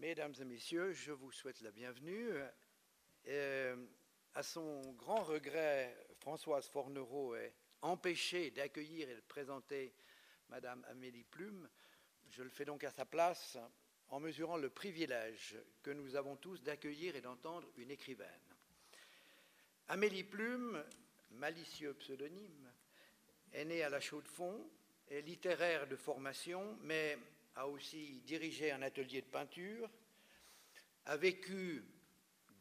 Mesdames et messieurs, je vous souhaite la bienvenue. Euh, à son grand regret, Françoise Fornereau est empêchée d'accueillir et de présenter Madame Amélie Plume. Je le fais donc à sa place en mesurant le privilège que nous avons tous d'accueillir et d'entendre une écrivaine. Amélie Plume, malicieux pseudonyme, est née à la Chaux-de-Fonds, est littéraire de formation, mais a aussi dirigé un atelier de peinture, a vécu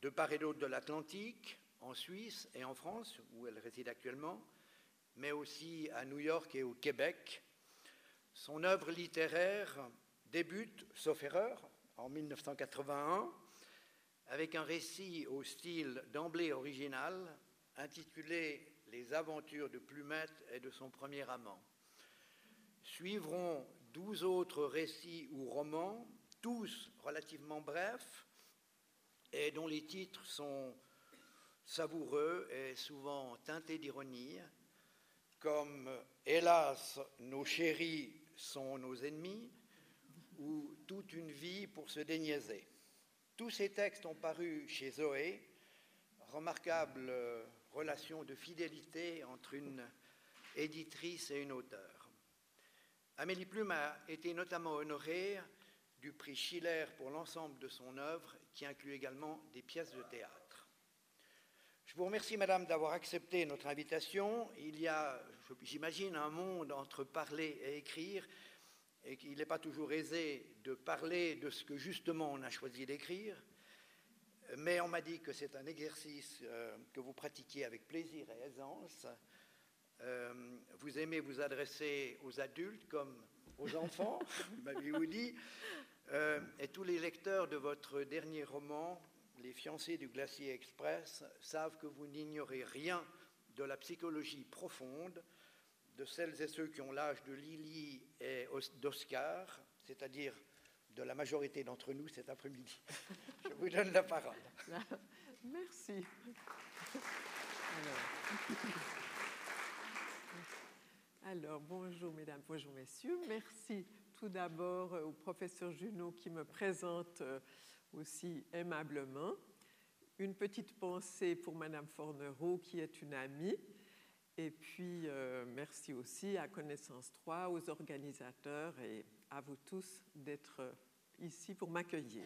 de part et d'autre de l'Atlantique, en Suisse et en France, où elle réside actuellement, mais aussi à New York et au Québec. Son œuvre littéraire débute, sauf erreur, en 1981 avec un récit au style d'emblée original intitulé Les aventures de Plumette et de son premier amant. Suivront douze autres récits ou romans, tous relativement brefs, et dont les titres sont savoureux et souvent teintés d'ironie, comme Hélas, nos chéris sont nos ennemis, ou Toute une vie pour se déniaiser. Tous ces textes ont paru chez Zoé, remarquable relation de fidélité entre une éditrice et une auteure. Amélie Plume a été notamment honorée du prix Schiller pour l'ensemble de son œuvre, qui inclut également des pièces de théâtre. Je vous remercie, Madame, d'avoir accepté notre invitation. Il y a, j'imagine, un monde entre parler et écrire et qu'il n'est pas toujours aisé de parler de ce que justement on a choisi d'écrire, mais on m'a dit que c'est un exercice euh, que vous pratiquiez avec plaisir et aisance. Euh, vous aimez vous adresser aux adultes comme aux enfants, m'avez-vous dit, euh, et tous les lecteurs de votre dernier roman, Les fiancés du glacier express, savent que vous n'ignorez rien de la psychologie profonde de celles et ceux qui ont l'âge de Lily et d'Oscar, c'est-à-dire de la majorité d'entre nous cet après-midi. Je vous donne la parole. Merci. Alors, bonjour mesdames, bonjour messieurs. Merci tout d'abord au professeur Junot qui me présente euh, aussi aimablement. Une petite pensée pour Madame Fornereau qui est une amie et puis, euh, merci aussi à Connaissance 3, aux organisateurs et à vous tous d'être ici pour m'accueillir.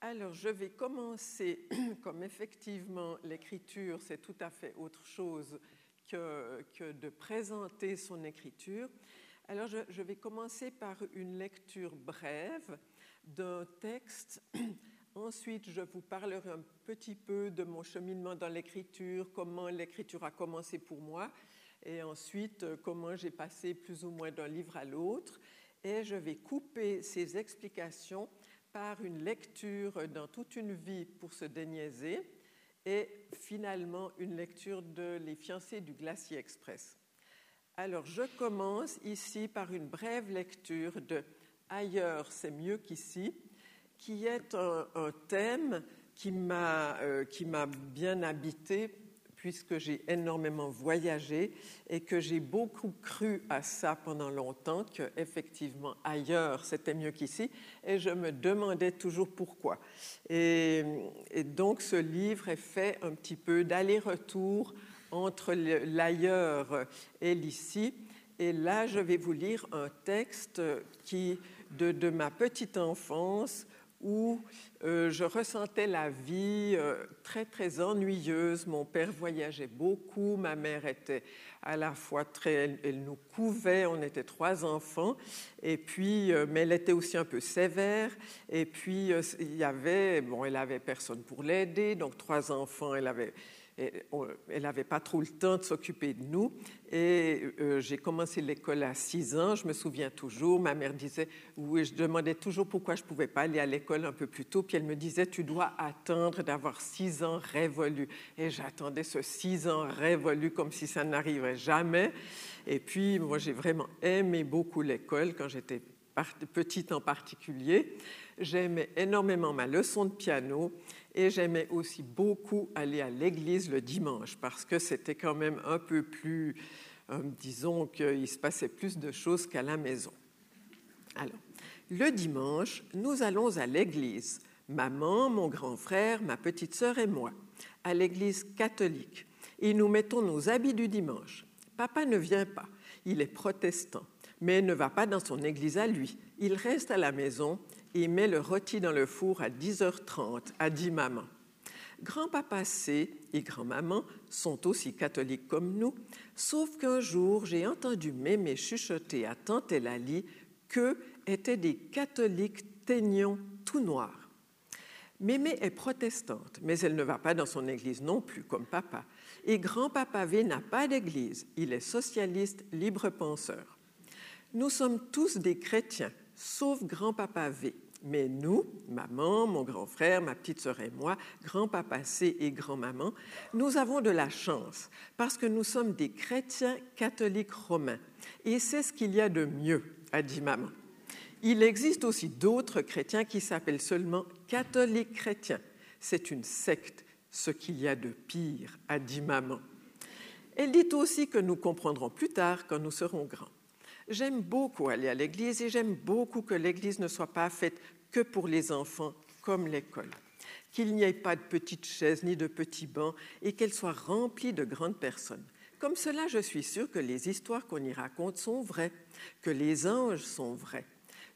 Alors, je vais commencer, comme effectivement l'écriture, c'est tout à fait autre chose que, que, de présenter son écriture. Alors, je, vais commencer par une lecture brève d'un texte Ensuite, je vous parlerai un petit peu de mon cheminement dans l'écriture, comment l'écriture a commencé pour moi, et ensuite euh, comment j'ai passé plus ou moins d'un livre à l'autre. Et je vais couper ces explications par une lecture dans toute une vie pour se déniaiser et finalement une lecture de Les fiancés du glacier express. Alors je commence ici par une brève lecture de Ailleurs c'est mieux qu'ici qui est un, thème qui m'a euh, m'a bien habité puisque j'ai énormément voyagé et que j'ai beaucoup cru à ça pendant longtemps, que effectivement ailleurs c'était mieux qu'ici, et je me demandais toujours pourquoi. Et, et, donc ce livre est fait un petit peu d'aller-retour entre l'ailleurs et l'ici. Et là, je vais vous lire un texte qui, de, ma petite enfance, où euh, je ressentais la vie euh, très, très ennuyeuse. Mon père voyageait beaucoup, ma mère était à la fois très... Elle, nous couvait, on était trois enfants, et puis, euh, mais elle était aussi un peu sévère. Et puis, il y avait... Bon, elle avait personne pour l'aider, donc trois enfants, elle avait elle n'avait pas trop le temps de s'occuper de nous. Et euh, j'ai commencé l'école à 6 ans, je me souviens toujours. Ma mère disait, oui, je demandais toujours pourquoi je ne pouvais pas aller à l'école un peu plus tôt. Puis elle me disait, tu dois attendre d'avoir 6 ans révolus. Et j'attendais ce 6 ans révolus comme si ça n'arriverait jamais. Et puis, moi, j'ai vraiment aimé beaucoup l'école quand j'étais petite en particulier. J'aimais énormément ma leçon de piano et j'aimais aussi beaucoup aller à l'église le dimanche parce que c'était quand même un peu plus, euh, disons qu'il se passait plus de choses qu'à la maison. Alors, Le dimanche, nous allons à l'église, maman, mon grand frère, ma petite sœur et moi, à l'église catholique, et nous mettons nos habits du dimanche. Papa ne vient pas, il est protestant, mais ne va pas dans son église à lui. Il reste à la maison et met le rôti dans le four à 10h30, a dit maman. Grand-papa C et grand-maman sont aussi catholiques comme nous, sauf qu'un jour, j'ai entendu mémé chuchoter à tante Elali que étaient des catholiques teignons tout noirs. Mémé est protestante, mais elle ne va pas dans son église non plus, comme papa. Et grand-papa V n'a pas d'église, il est socialiste, libre penseur. Nous sommes tous des chrétiens, sauf grand-papa V. Mais nous, maman, mon grand frère, ma petite sœur et moi, grand-papa C et grand-maman, nous avons de la chance parce que nous sommes des chrétiens catholiques romains. Et c'est ce qu'il y a de mieux, a dit maman. Il existe aussi d'autres chrétiens qui s'appellent seulement catholiques chrétiens. C'est une secte, ce qu'il y a de pire, a dit maman. Elle dit aussi que nous comprendrons plus tard quand nous serons grands. J'aime beaucoup aller à l'église et j'aime beaucoup que l'église ne soit pas faite que pour les enfants comme l'école. Qu'il n'y ait pas de petites chaises ni de petits bancs et qu'elle soit remplie de grandes personnes. Comme cela, je suis sûre que les histoires qu'on y raconte sont vraies, que les anges sont vrais.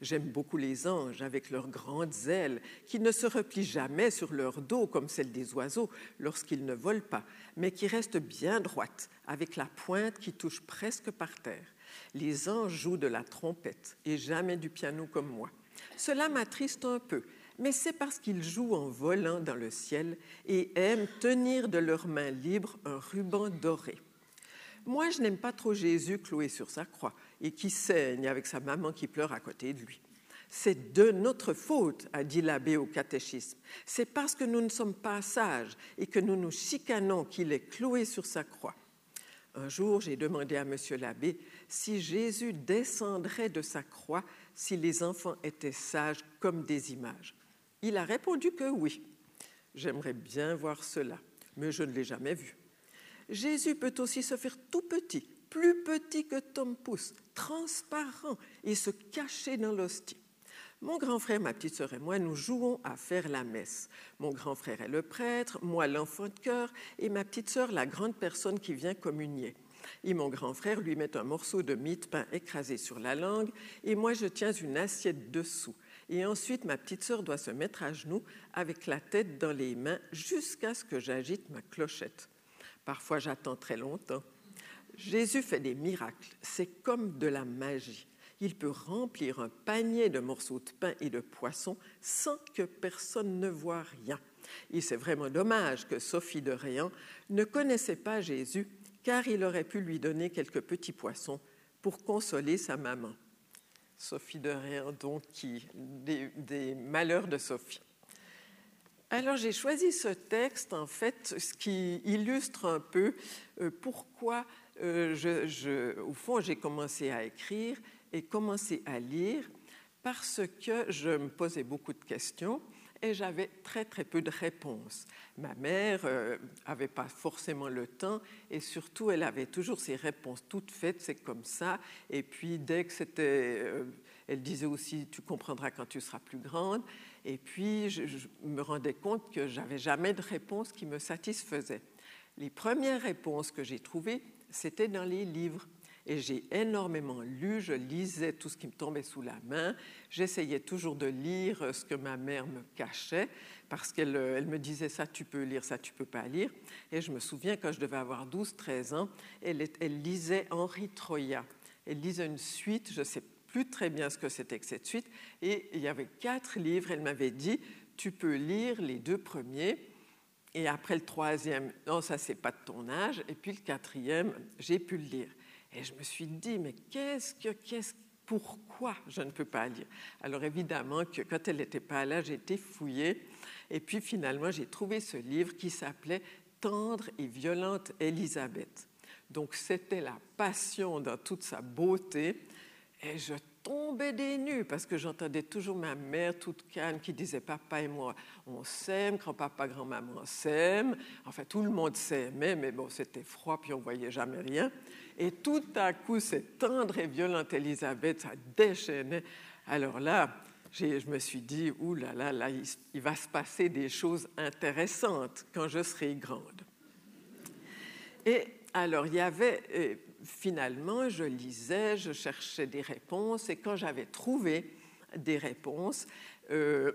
J'aime beaucoup les anges avec leurs grandes ailes qui ne se replient jamais sur leur dos comme celles des oiseaux lorsqu'ils ne volent pas, mais qui restent bien droites avec la pointe qui touche presque par terre. Les anges jouent de la trompette et jamais du piano comme moi. Cela m'attriste un peu, mais c'est parce qu'ils jouent en volant dans le ciel et aiment tenir de leurs mains libres un ruban doré. Moi, je n'aime pas trop Jésus cloué sur sa croix et qui saigne avec sa maman qui pleure à côté de lui. C'est de notre faute, a dit l'abbé au catéchisme. C'est parce que nous ne sommes pas sages et que nous nous chicanons qu'il est cloué sur sa croix. Un jour, j'ai demandé à monsieur l'abbé si Jésus descendrait de sa croix si les enfants étaient sages comme des images. Il a répondu que oui. J'aimerais bien voir cela, mais je ne l'ai jamais vu. Jésus peut aussi se faire tout petit, plus petit que Tom Pouce, transparent et se cacher dans l'hostie. Mon grand frère, ma petite sœur et moi, nous jouons à faire la messe. Mon grand frère est le prêtre, moi l'enfant de cœur, et ma petite sœur la grande personne qui vient communier. Et mon grand frère lui met un morceau de mie de pain écrasé sur la langue, et moi je tiens une assiette dessous. Et ensuite, ma petite sœur doit se mettre à genoux avec la tête dans les mains jusqu'à ce que j'agite ma clochette. Parfois, j'attends très longtemps. Jésus fait des miracles. C'est comme de la magie il peut remplir un panier de morceaux de pain et de poisson sans que personne ne voie rien. Et c'est vraiment dommage que Sophie de Réan ne connaissait pas Jésus, car il aurait pu lui donner quelques petits poissons pour consoler sa maman. Sophie de Réan, donc, qui, des, malheurs de Sophie. Alors j'ai choisi ce texte, en fait, ce qui illustre un peu euh, pourquoi, euh, au fond, j'ai commencé à écrire et commencé à lire parce que je me posais beaucoup de questions et j'avais très très peu de réponses. Ma mère n'avait euh, pas forcément le temps et surtout elle avait toujours ses réponses toutes faites, c'est comme ça. Et puis dès que c'était, euh, elle disait aussi tu comprendras quand tu seras plus grande. Et puis je, je me rendais compte que j'avais jamais de réponse qui me satisfaisait. Les premières réponses que j'ai trouvées, c'était dans les livres. Et j'ai énormément lu, je lisais tout ce qui me tombait sous la main. J'essayais toujours de lire ce que ma mère me cachait, parce qu'elle elle me disait ça tu peux lire, ça tu peux pas lire. Et je me souviens quand je devais avoir 12-13 ans, elle, elle lisait Henri Troya. Elle lisait une suite, je ne sais plus très bien ce que c'était que cette suite, et il y avait quatre livres. Elle m'avait dit tu peux lire les deux premiers. Et après le troisième, non, ça c'est pas de ton âge. Et puis le quatrième, j'ai pu le lire. Et je me suis dit, mais qu'est-ce que, qu'est-ce, pourquoi je ne peux pas lire? Alors évidemment que quand elle n'était pas là, j'ai été fouillée. Et puis finalement, j'ai trouvé ce livre qui s'appelait Tendre et violente Élisabeth. Donc c'était la passion dans toute sa beauté. Et je tombais des nues parce que j'entendais toujours ma mère toute calme qui disait Papa et moi, on s'aime, grand-papa, grand-maman s'aiment. Enfin, tout le monde s'aimait, mais bon, c'était froid puis on voyait jamais rien. Et tout à coup, cette tendre et violente Élisabeth, ça déchaînait. Alors là, je me suis dit, ouh là là, là il, va se passer des choses intéressantes quand je serai grande. Et alors, il y avait, euh, finalement, je lisais, je cherchais des réponses, et quand j'avais trouvé des réponses, euh,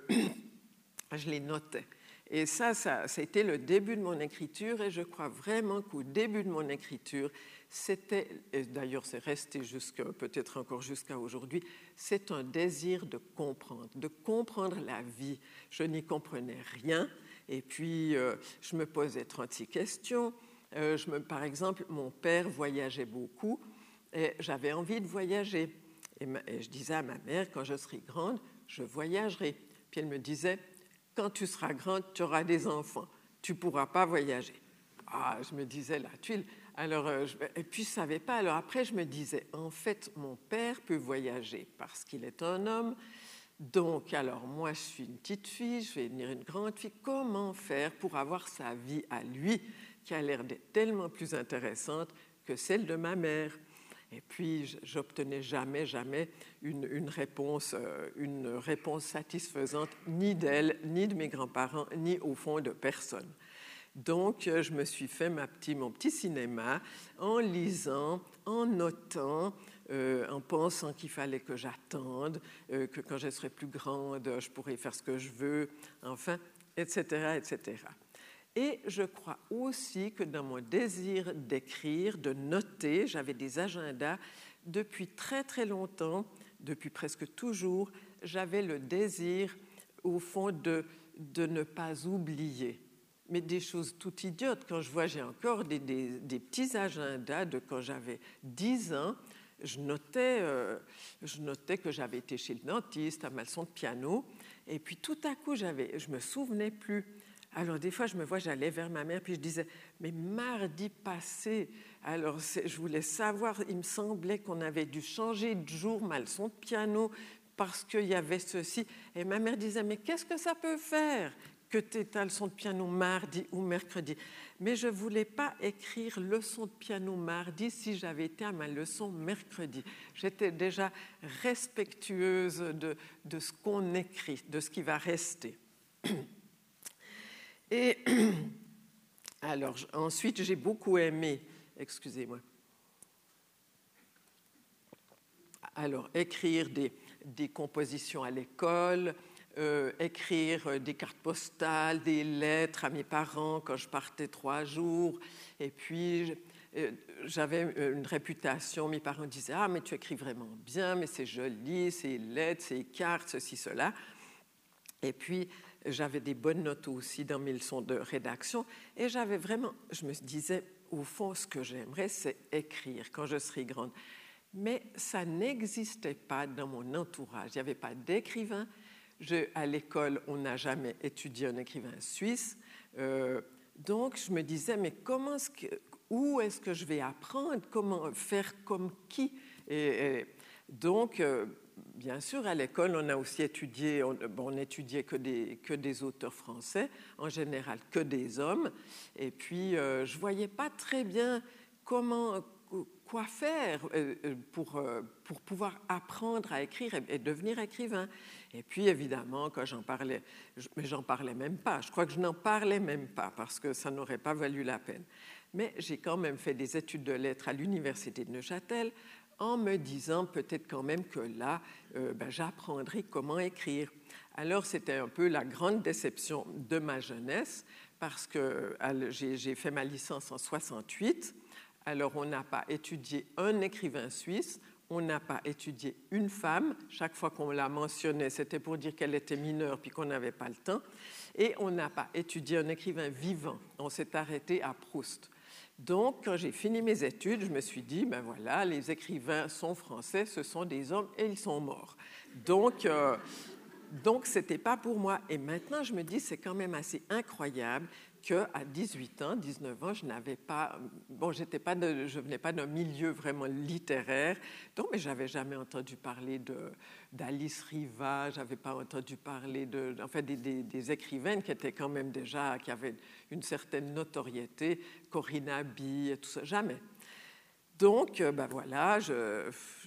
je les notais. Et ça, ça, été le début de mon écriture, et je crois vraiment qu'au début de mon écriture, c'était, et d'ailleurs c'est resté jusqu'à, peut-être encore jusqu'à aujourd'hui, c'est un désir de comprendre, de comprendre la vie. Je n'y comprenais rien, et puis euh, je me posais 36 questions. Euh, je me, par exemple, mon père voyageait beaucoup, et j'avais envie de voyager. Et, je disais à ma mère, quand je serai grande, je voyagerai. Puis elle me disait, quand tu seras grande, tu auras des enfants, tu ne pourras pas voyager. Ah, je me disais la tuile. Alors, euh, et puis je ne savais pas. Alors après, je me disais, en fait, mon père peut voyager parce qu'il est un homme. Donc, alors moi, je suis une petite fille, je vais devenir une grande fille. Comment faire pour avoir sa vie à lui, qui a l'air d'être tellement plus intéressante que celle de ma mère? Et puis, j'obtenais jamais, jamais une, réponse, euh, une réponse satisfaisante, ni d'elle, ni de mes grands-parents, ni au fond de personne. Donc, euh, je me suis fait mon petit cinéma en lisant, en notant, euh, en pensant qu'il fallait que j'attende, euh, que quand je serai plus grande, je pourrai faire ce que je veux, enfin, etc., etc. Et je crois aussi que dans mon désir d'écrire, de noter, j'avais des agendas depuis très très longtemps, depuis presque toujours, j'avais le désir, au fond, de, de ne pas oublier mais des choses tout idiotes. Quand je vois, j'ai encore des, petits agendas de quand j'avais 10 ans, je notais, euh, je notais que j'avais été chez le dentiste à ma leçon de piano, et puis tout à coup, j'avais, je me souvenais plus. Alors des fois, je me vois, j'allais vers ma mère, puis je disais, mais mardi passé, alors je voulais savoir, il me semblait qu'on avait dû changer de jour ma leçon de piano parce qu'il y avait ceci. Et ma mère disait, mais qu'est-ce que ça peut faire? Que tu ta leçon de piano mardi ou mercredi? Mais je ne voulais pas écrire leçon de piano mardi si j'avais été à ma leçon mercredi. J'étais déjà respectueuse de, de ce qu'on écrit, de ce qui va rester. Et alors, ensuite, j'ai beaucoup aimé, excusez-moi, alors écrire des, des compositions à l'école, euh, écrire euh, des cartes postales, des lettres à mes parents quand je partais trois jours. Et puis, euh, j'avais une réputation. Mes parents disaient Ah, mais tu écris vraiment bien, mais c'est joli, c'est lettres, c'est cartes, ceci, cela. Et puis, j'avais des bonnes notes aussi dans mes leçons de rédaction. Et j'avais vraiment, je me disais, au fond, ce que j'aimerais, c'est écrire quand je serai grande. Mais ça n'existait pas dans mon entourage. Il n'y avait pas d'écrivain, à l'école, on n'a jamais étudié un écrivain suisse. Euh, donc, je me disais, mais comment où est-ce que je vais apprendre? Comment faire comme qui? Et, Donc, euh, bien sûr, à l'école, on a aussi étudié, on, bon, étudiait que des, que des auteurs français, en général que des hommes. Et puis, euh, je ne voyais pas très bien comment, quoi faire pour, pour pouvoir apprendre à écrire et devenir écrivain. Et puis, évidemment, quand j'en parlais, mais j'en parlais même pas, je crois que je n'en parlais même pas parce que ça n'aurait pas valu la peine. Mais j'ai quand même fait des études de lettres à l'Université de Neuchâtel en me disant peut-être quand même que là, euh, ben, j'apprendrai comment écrire. Alors, c'était un peu la grande déception de ma jeunesse parce que j'ai fait ma licence en 68. Alors, on n'a pas étudié un écrivain suisse, on n'a pas étudié une femme. Chaque fois qu'on la mentionnait, c'était pour dire qu'elle était mineure puis qu'on n'avait pas le temps. Et on n'a pas étudié un écrivain vivant. On s'est arrêté à Proust. Donc, quand j'ai fini mes études, je me suis dit, ben voilà, les écrivains sont français, ce sont des hommes et ils sont morts. Donc, euh, donc ce n'était pas pour moi. Et maintenant, je me dis, c'est quand même assez incroyable qu'à 18 ans, 19 ans, je n'avais pas, bon, j'étais pas de, je venais pas d'un milieu vraiment littéraire, donc, mais j'avais jamais entendu parler de, d'Alice Riva, j'avais pas entendu parler de, des, des, écrivaines qui étaient quand même déjà, qui avaient une certaine notoriété, Corinna Bee tout ça, jamais. Donc, ben voilà,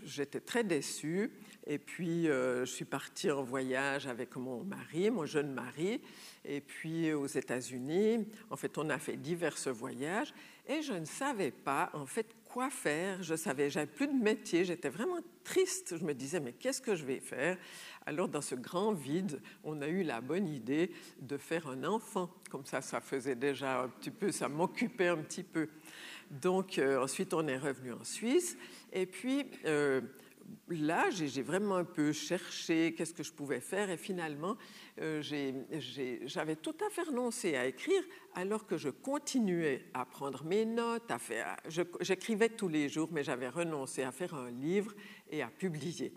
j'étais très déçue. Et puis, je suis partie en voyage avec mon mari, mon jeune mari, et puis aux États-Unis. En fait, on a fait divers voyages et je ne savais pas, en fait, quoi faire. Je savais, j'avais plus de métier, j'étais vraiment triste. Je me disais, mais qu'est-ce que je vais faire? Alors, dans ce grand vide, on a eu la bonne idée de faire un enfant. Comme ça, ça faisait déjà un petit peu, ça m'occupait un petit peu. Donc, euh, ensuite, on est revenu en Suisse. Et puis, euh, là, j'ai vraiment un peu cherché qu'est-ce que je pouvais faire et finalement, euh, j'avais tout à fait renoncé à écrire alors que je continuais à prendre mes notes, à faire, j'écrivais tous les jours, mais j'avais renoncé à faire un livre et à publier.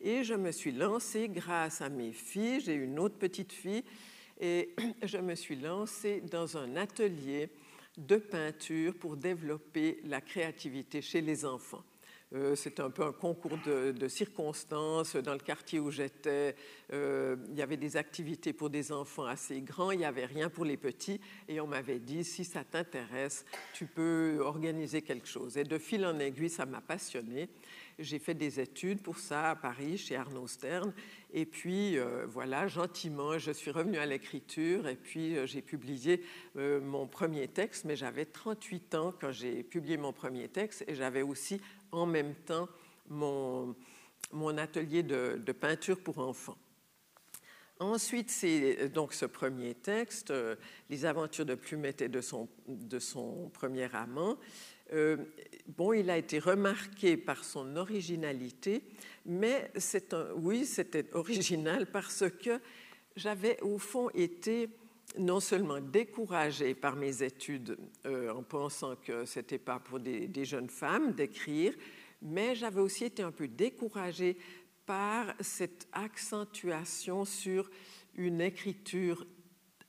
Et je me suis lancée grâce à mes filles, j'ai une autre petite fille, et je me suis lancée dans un atelier de peinture pour développer la créativité chez les enfants. Euh, c'était un peu un concours de, circonstances. Dans le quartier où j'étais, euh, il y avait des activités pour des enfants assez grands, il n'y avait rien pour les petits. Et on m'avait dit, si ça t'intéresse, tu peux organiser quelque chose. Et de fil en aiguille, ça m'a passionné. J'ai fait des études pour ça à Paris, chez Arnaud Stern. Et puis, euh, voilà, gentiment, je suis revenue à l'écriture et puis j'ai publié mon premier texte, mais j'avais 38 ans quand j'ai publié mon premier texte et j'avais aussi en même temps mon, mon atelier de, peinture pour enfants. Ensuite, c'est donc ce premier texte, euh, Les aventures de Plumette et de son, de son premier amant. Euh, bon, il a été remarqué par son originalité, mais oui, c'était original parce que j'avais au fond été non seulement découragée par mes études euh, en pensant que ce n'était pas pour des, jeunes femmes d'écrire, mais j'avais aussi été un peu découragée par cette accentuation sur une écriture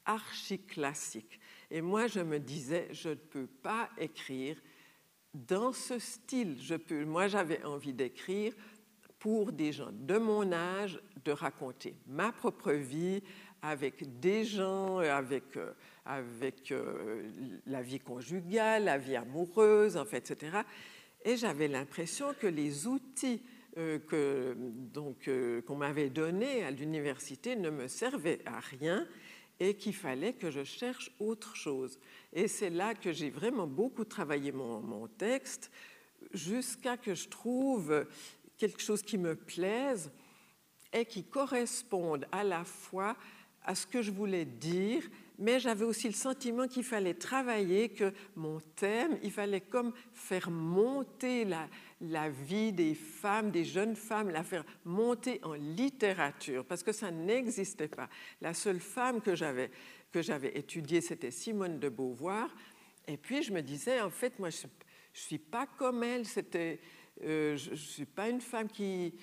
archi-classique. Et moi, je me disais, je ne peux pas écrire dans ce style. Je peux, moi, j'avais envie d'écrire pour des gens de mon âge, de raconter ma propre vie, avec des gens, avec, euh, avec euh, la vie conjugale, la vie amoureuse, en fait, etc. Et j'avais l'impression que les outils euh, que, donc, qu'on m'avait donnés à l'université ne me servaient à rien et qu'il fallait que je cherche autre chose. Et c'est là que j'ai vraiment beaucoup travaillé mon, mon texte jusqu'à que je trouve quelque chose qui me plaise et qui corresponde à la fois à ce que je voulais dire, mais j'avais aussi le sentiment qu'il fallait travailler, que mon thème, il fallait comme faire monter la, la vie des femmes, des jeunes femmes, la faire monter en littérature, parce que ça n'existait pas. La seule femme que j'avais, que j'avais étudiée, c'était Simone de Beauvoir. Et puis je me disais, en fait, moi, je ne suis pas comme elle. C'était, euh, je ne suis pas une femme qui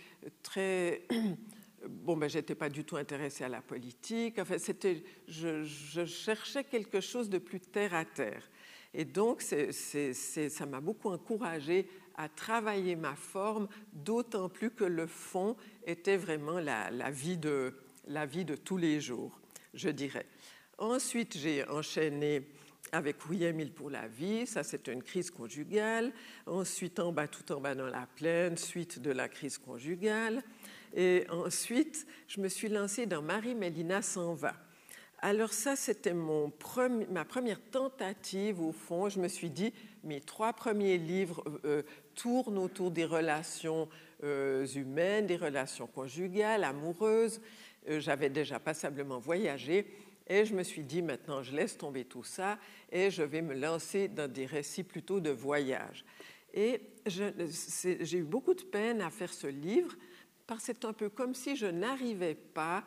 très bon, ben, j'étais pas du tout intéressée à la politique. Enfin, c'était, je, cherchais quelque chose de plus terre à terre. Et donc, ça m'a beaucoup encouragée à travailler ma forme, d'autant plus que le fond était vraiment la, vie de, la vie de tous les jours, je dirais. Ensuite, j'ai enchaîné avec Oui, Émile pour la vie, ça c'est une crise conjugale. Ensuite, En bas, tout en bas dans la plaine, suite de la crise conjugale. Et ensuite, je me suis lancée dans Marie-Mélina s'en va. Alors ça, c'était ma première tentative, au fond. Je me suis dit, mes trois premiers livres euh, euh, tournent autour des relations euh, humaines, des relations conjugales, amoureuses. J'avais déjà passablement voyagé. Et je me suis dit, maintenant, je laisse tomber tout ça et je vais me lancer dans des récits plutôt de voyage. Et j'ai eu beaucoup de peine à faire ce livre parce que c'est un peu comme si je n'arrivais pas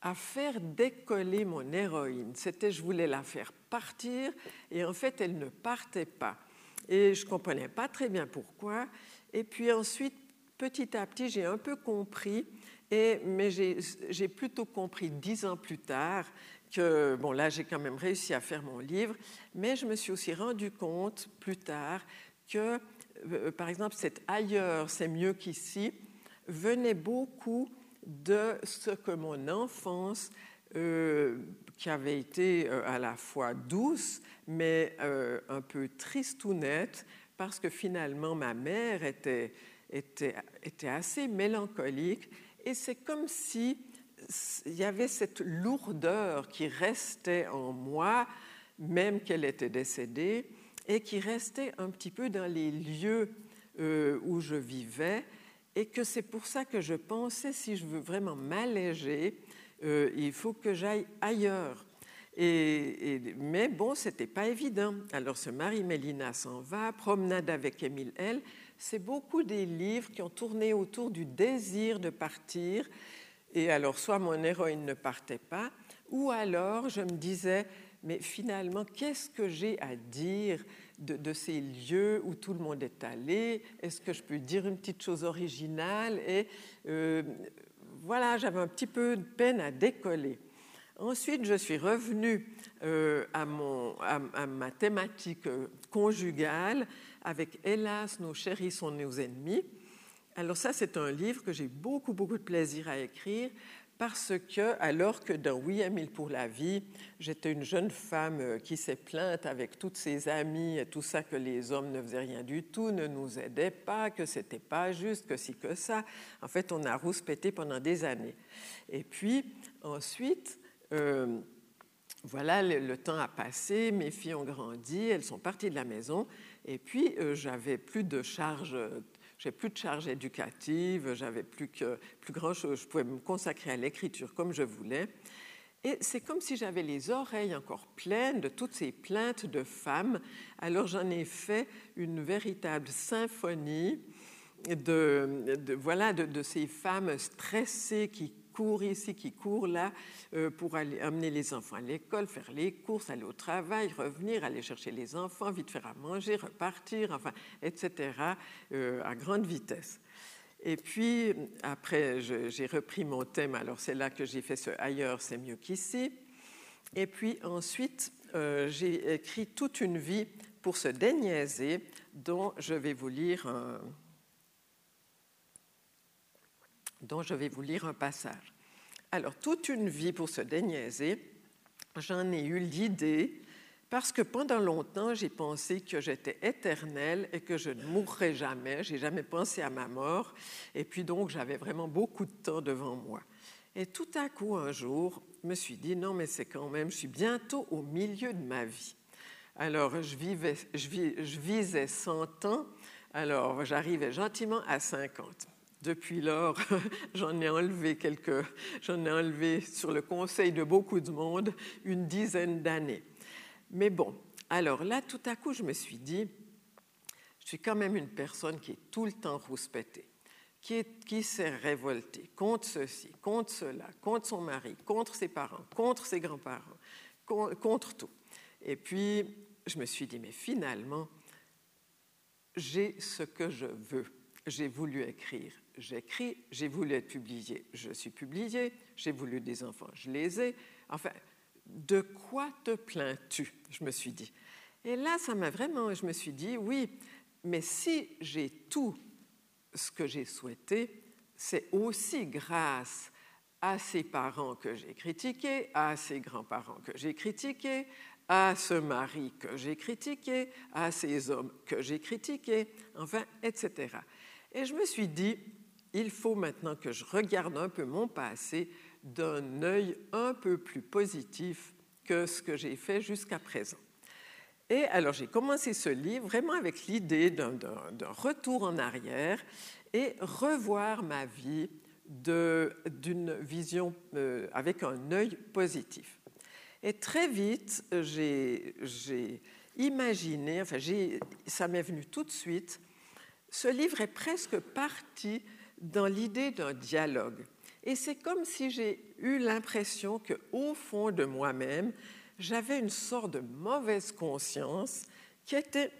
à faire décoller mon héroïne. C'était, je voulais la faire partir et en fait, elle ne partait pas. Et je ne comprenais pas très bien pourquoi. Et puis ensuite, petit à petit, j'ai un peu compris, et, mais j'ai plutôt compris dix ans plus tard que, bon là, j'ai quand même réussi à faire mon livre, mais je me suis aussi rendu compte plus tard que, euh, par exemple, c'est ailleurs, c'est mieux qu'ici, venait beaucoup de ce que mon enfance, euh, qui avait été euh, à la fois douce, mais euh, un peu triste ou nette, parce que finalement ma mère était, était, était assez mélancolique. Et c'est comme si il y avait cette lourdeur qui restait en moi, même qu'elle était décédée, et qui restait un petit peu dans les lieux où je vivais, et que c'est pour ça que je pensais, si je veux vraiment m'alléger, euh, il faut que j'aille ailleurs. Et, mais bon, c'était pas évident. Alors ce Marie-Mélina s'en va, Promenade avec Émile L. C'est beaucoup des livres qui ont tourné autour du désir de partir. Et alors, soit mon héroïne ne partait pas, ou alors je me disais, mais finalement, qu'est-ce que j'ai à dire? De, ces lieux où tout le monde est allé Est-ce que je peux dire une petite chose originale? Et euh, voilà, j'avais un petit peu de peine à décoller. Ensuite, je suis revenue euh, à, mon, à, ma thématique euh, conjugale avec Hélas, nos chéris sont nos ennemis. Alors ça, c'est un livre que j'ai beaucoup, beaucoup de plaisir à écrire parce que, alors que dans Oui, Émile pour la vie, j'étais une jeune femme euh, qui s'est plainte avec toutes ses amies et tout ça, que les hommes ne faisaient rien du tout, ne nous aidaient pas, que c'était pas juste, que si, que ça. En fait, on a rouspété pendant des années. Et puis, ensuite, euh, voilà, le, temps a passé, mes filles ont grandi, elles sont parties de la maison, et puis euh, j'avais plus de charges j'ai plus de charge éducative, j'avais plus que plus grand chose, je pouvais me consacrer à l'écriture comme je voulais. Et c'est comme si j'avais les oreilles encore pleines de toutes ces plaintes de femmes. Alors j'en ai fait une véritable symphonie de, voilà, de, ces femmes stressées qui courent ici, qui courent là euh, pour aller amener les enfants à l'école, faire les courses, aller au travail, revenir, aller chercher les enfants, vite faire à manger, repartir, enfin, etc., euh, à grande vitesse. Et puis, après, j'ai repris mon thème, alors c'est là que j'ai fait ce ailleurs, c'est mieux qu'ici. Et puis ensuite, euh, j'ai écrit toute une vie pour se déniaiser, dont je vais vous lire un, dont je vais vous lire un passage. Alors, toute une vie pour se déniaiser, j'en ai eu l'idée parce que pendant longtemps, j'ai pensé que j'étais éternelle et que je ne mourrais jamais. J'ai jamais pensé à ma mort. Et puis donc, j'avais vraiment beaucoup de temps devant moi. Et tout à coup, un jour, je me suis dit, non, mais c'est quand même, je suis bientôt au milieu de ma vie. Alors, je, je visais 100 ans, alors j'arrivais gentiment à 50. Depuis lors, j'en ai enlevé quelques, j'en ai enlevé sur le conseil de beaucoup de monde une dizaine d'années. Mais bon, alors là, tout à coup, je me suis dit, je suis quand même une personne qui est tout le temps rouspétée, qui, qui s'est révoltée contre ceci, contre cela, contre son mari, contre ses parents, contre ses grands-parents, contre tout. Et puis, je me suis dit, mais finalement, j'ai ce que je veux. J'ai voulu écrire j'écris, j'ai voulu être publié, je suis publié, j'ai voulu des enfants, je les ai. Enfin, de quoi te plains-tu Je me suis dit. Et là, ça m'a vraiment, je me suis dit, oui, mais si j'ai tout ce que j'ai souhaité, c'est aussi grâce à ces parents que j'ai critiqués, à ces grands-parents que j'ai critiqués, à ce mari que j'ai critiqué, à ces hommes que j'ai critiqués, enfin, etc. Et je me suis dit, il faut maintenant que je regarde un peu mon passé d'un œil un peu plus positif que ce que j'ai fait jusqu'à présent. Et alors j'ai commencé ce livre vraiment avec l'idée d'un retour en arrière et revoir ma vie d'une vision euh, avec un œil positif. Et très vite, j'ai imaginé, enfin ça m'est venu tout de suite, ce livre est presque parti dans l'idée d'un dialogue. Et c'est comme si j'ai eu l'impression que, au fond de moi-même, j'avais une sorte de mauvaise conscience qui était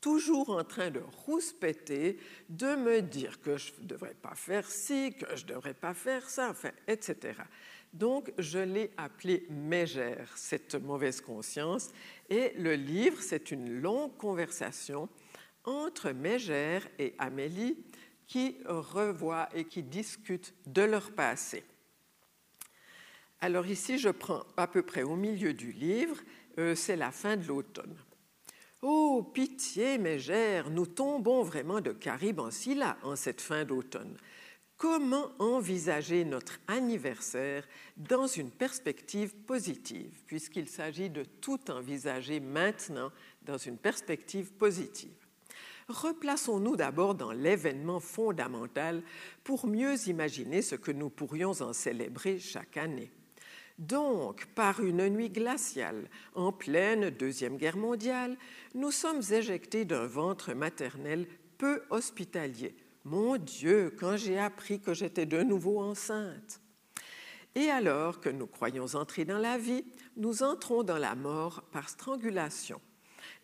toujours en train de rouspéter, de me dire que je ne devrais pas faire ci, que je ne devrais pas faire ça, enfin, etc. Donc, je l'ai appelé mégère, cette mauvaise conscience. Et le livre, c'est une longue conversation entre Mégère et Amélie qui revoient et qui discutent de leur passé. Alors ici, je prends à peu près au milieu du livre, euh, c'est la fin de l'automne. Oh, pitié, mégère, nous tombons vraiment de Caribe en Scylla en cette fin d'automne. Comment envisager notre anniversaire dans une perspective positive, puisqu'il s'agit de tout envisager maintenant dans une perspective positive? Replaçons-nous d'abord dans l'événement fondamental pour mieux imaginer ce que nous pourrions en célébrer chaque année. Donc, par une nuit glaciale, en pleine Deuxième Guerre mondiale, nous sommes éjectés d'un ventre maternel peu hospitalier. Mon Dieu, quand j'ai appris que j'étais de nouveau enceinte. Et alors que nous croyons entrer dans la vie, nous entrons dans la mort par strangulation.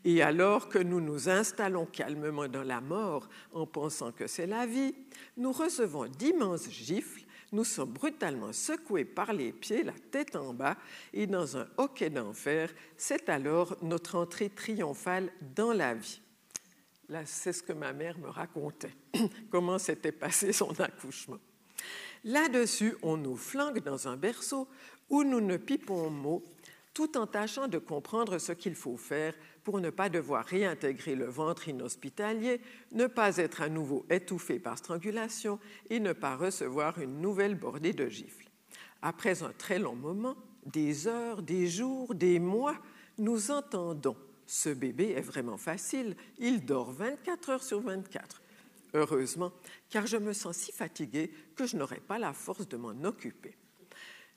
Et alors que nous nous installons calmement dans la mort en pensant que c'est la vie, nous recevons d'immenses gifles nous sommes brutalement secoués par les pieds, la tête en bas, et dans un hoquet d'enfer, c'est alors notre entrée triomphale dans la vie. Là, c'est ce que ma mère me racontait, comment s'était passé son accouchement. Là-dessus, on nous flanque dans un berceau où nous ne pipons mot, tout en tâchant de comprendre ce qu'il faut faire pour ne pas devoir réintégrer le ventre inhospitalier, ne pas être à nouveau étouffé par strangulation et ne pas recevoir une nouvelle bordée de gifles. Après un très long moment, des heures, des jours, des mois, nous entendons ce bébé est vraiment facile, il dort 24 heures sur 24. Heureusement, car je me sens si fatiguée que je n'aurai pas la force de m'en occuper.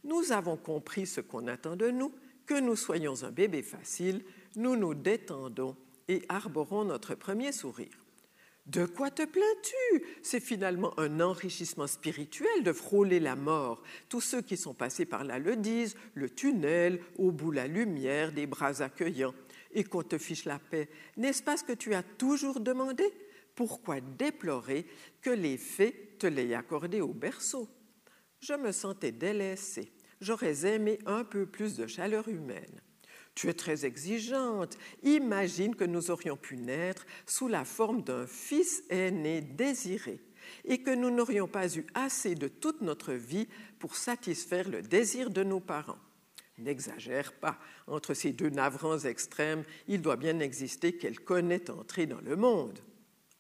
Nous avons compris ce qu'on attend de nous, que nous soyons un bébé facile, nous nous détendons et arborons notre premier sourire. De quoi te plains-tu? C'est finalement un enrichissement spirituel de frôler la mort. Tous ceux qui sont passés par là le disent, le tunnel, au bout la lumière, des bras accueillants. Et qu'on te fiche la paix. N'est-ce pas ce que tu as toujours demandé? Pourquoi déplorer que les fées te l'aient accordé au berceau? Je me sentais délaissée. J'aurais aimé un peu plus de chaleur humaine. Tu es très exigeante. Imagine que nous aurions pu naître sous la forme d'un fils aîné désiré et que nous n'aurions pas eu assez de toute notre vie pour satisfaire le désir de nos parents. N'exagère pas, entre ces deux navrants extrêmes, il doit bien exister quelqu'un est entré dans le monde.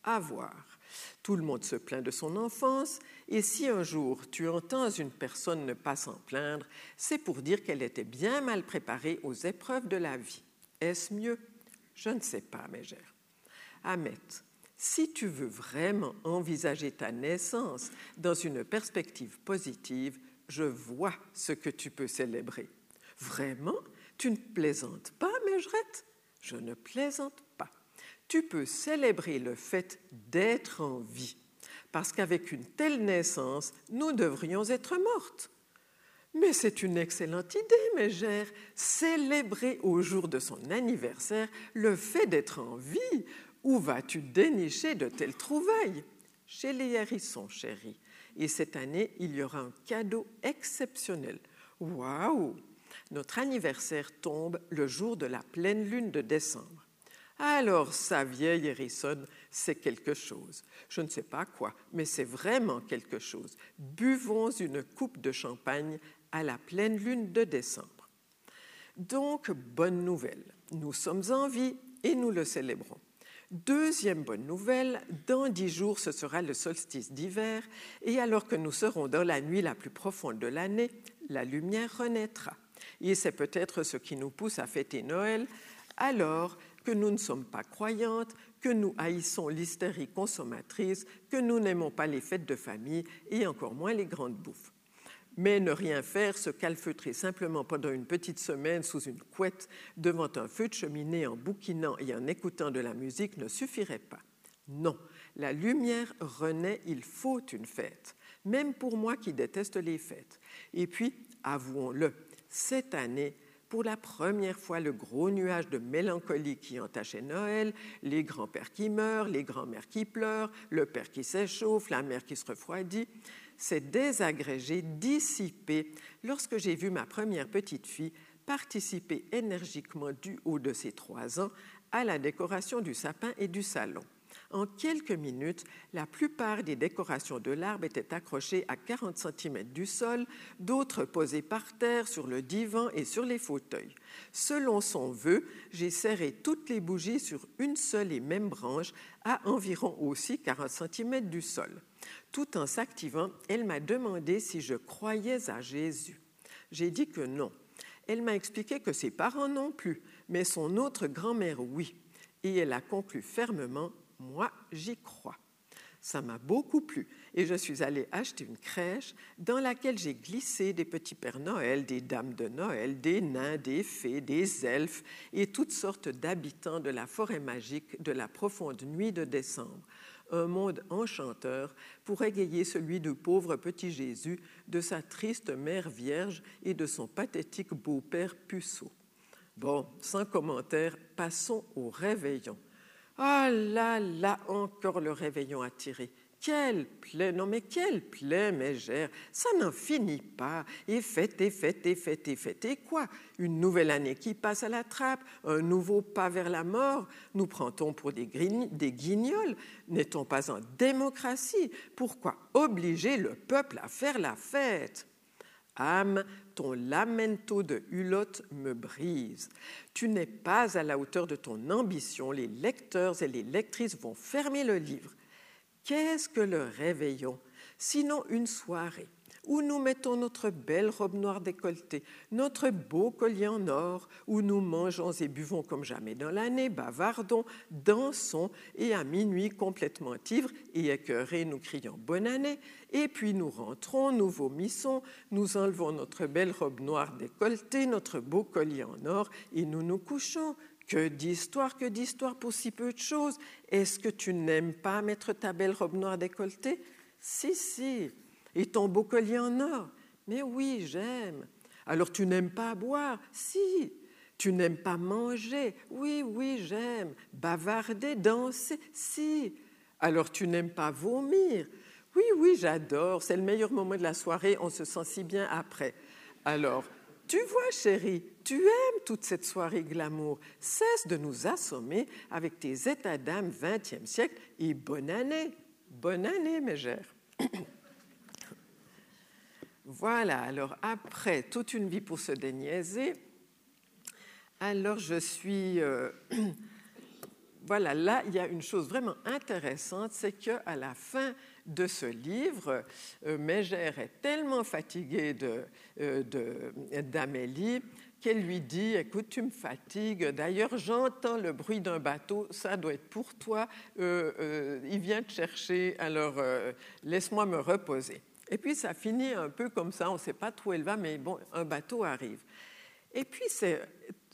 À voir. Tout le monde se plaint de son enfance, et si un jour tu entends une personne ne pas s'en plaindre, c'est pour dire qu'elle était bien mal préparée aux épreuves de la vie. Est-ce mieux? Je ne sais pas, mégère. Ahmet, si tu veux vraiment envisager ta naissance dans une perspective positive, je vois ce que tu peux célébrer. Vraiment? Tu ne plaisantes pas, Mégerette Je ne plaisante tu peux célébrer le fait d'être en vie, parce qu'avec une telle naissance, nous devrions être mortes. Mais c'est une excellente idée, mégère, célébrer au jour de son anniversaire le fait d'être en vie. Où vas-tu dénicher de telles trouvailles? Chez les hérissons, chérie. Et cette année, il y aura un cadeau exceptionnel. Waouh Notre anniversaire tombe le jour de la pleine lune de décembre. Alors, sa vieille hérissonne, c'est quelque chose. Je ne sais pas quoi, mais c'est vraiment quelque chose. Buvons une coupe de champagne à la pleine lune de décembre. Donc, bonne nouvelle, nous sommes en vie et nous le célébrons. Deuxième bonne nouvelle, dans dix jours, ce sera le solstice d'hiver, et alors que nous serons dans la nuit la plus profonde de l'année, la lumière renaîtra. Et c'est peut-être ce qui nous pousse à fêter Noël. Alors, que nous ne sommes pas croyantes, que nous haïssons l'hystérie consommatrice, que nous n'aimons pas les fêtes de famille et encore moins les grandes bouffes. Mais ne rien faire, se calfeutrer simplement pendant une petite semaine sous une couette devant un feu de cheminée en bouquinant et en écoutant de la musique ne suffirait pas. Non, la lumière renaît, il faut une fête, même pour moi qui déteste les fêtes. Et puis, avouons-le, cette année, pour la première fois le gros nuage de mélancolie qui entachait Noël, les grands-pères qui meurent, les grands-mères qui pleurent, le père qui s'échauffe, la mère qui se refroidit, s'est désagrégé, dissipé lorsque j'ai vu ma première petite fille participer énergiquement du haut de ses trois ans à la décoration du sapin et du salon. En quelques minutes, la plupart des décorations de l'arbre étaient accrochées à 40 cm du sol, d'autres posées par terre sur le divan et sur les fauteuils. Selon son vœu, j'ai serré toutes les bougies sur une seule et même branche à environ aussi 40 cm du sol. Tout en s'activant, elle m'a demandé si je croyais à Jésus. J'ai dit que non. Elle m'a expliqué que ses parents non plus, mais son autre grand-mère oui. Et elle a conclu fermement, moi j'y crois. Ça m'a beaucoup plu et je suis allée acheter une crèche dans laquelle j'ai glissé des petits Pères Noël, des dames de Noël, des nains, des fées, des elfes et toutes sortes d'habitants de la forêt magique de la profonde nuit de décembre. Un monde enchanteur pour égayer celui du pauvre petit Jésus, de sa triste mère vierge et de son pathétique beau-père puceau. Bon, sans commentaire, passons au réveillon. Ah là là, encore le réveillon à tirer. Quelle plaie, non mais quelle plaie, mégère, ça n'en finit pas. Et fête, et fête, et fête, et fête. Et quoi? Une nouvelle année qui passe à la trappe, un nouveau pas vers la mort. Nous prend-on pour des, des guignols? N'est-on pas en démocratie? Pourquoi obliger le peuple à faire la fête? Âme, ton lamento de hulotte me brise. Tu n'es pas à la hauteur de ton ambition. Les lecteurs et les lectrices vont fermer le livre. Qu'est-ce que le réveillon? Sinon une soirée où nous mettons notre belle robe noire décolletée, notre beau collier en or, où nous mangeons et buvons comme jamais dans l'année, bavardons, dansons, et à minuit, complètement ivres et écœurés, nous crions bonne année, et puis nous rentrons, nous vomissons, nous enlevons notre belle robe noire décolletée, notre beau collier en or, et nous nous couchons. Que d'histoire, que d'histoire pour si peu de choses. Est-ce que tu n'aimes pas mettre ta belle robe noire décolletée? Si, si et ton beau collier en or. Mais oui, j'aime. Alors tu n'aimes pas boire? Si. Tu n'aimes pas manger? Oui, oui, j'aime. Bavarder, danser? Si. Alors tu n'aimes pas vomir? Oui, oui, j'adore. C'est le meilleur moment de la soirée. On se sent si bien après. Alors, tu vois, chérie, tu aimes toute cette soirée glamour. Cesse de nous assommer avec tes états d'âme 20e siècle et bonne année. Bonne année, mégère. Voilà, alors après toute une vie pour se déniaiser, alors je suis... Euh, voilà, là, il y a une chose vraiment intéressante, c'est qu'à la fin de ce livre, euh, Mégère est tellement fatiguée euh, d'Amélie qu'elle lui dit, écoute, tu me fatigues, d'ailleurs j'entends le bruit d'un bateau, ça doit être pour toi, il vient te chercher, alors laisse-moi me reposer. Et puis ça finit un peu comme ça, on ne sait pas trop où elle va, mais bon, un bateau arrive. Et puis c'est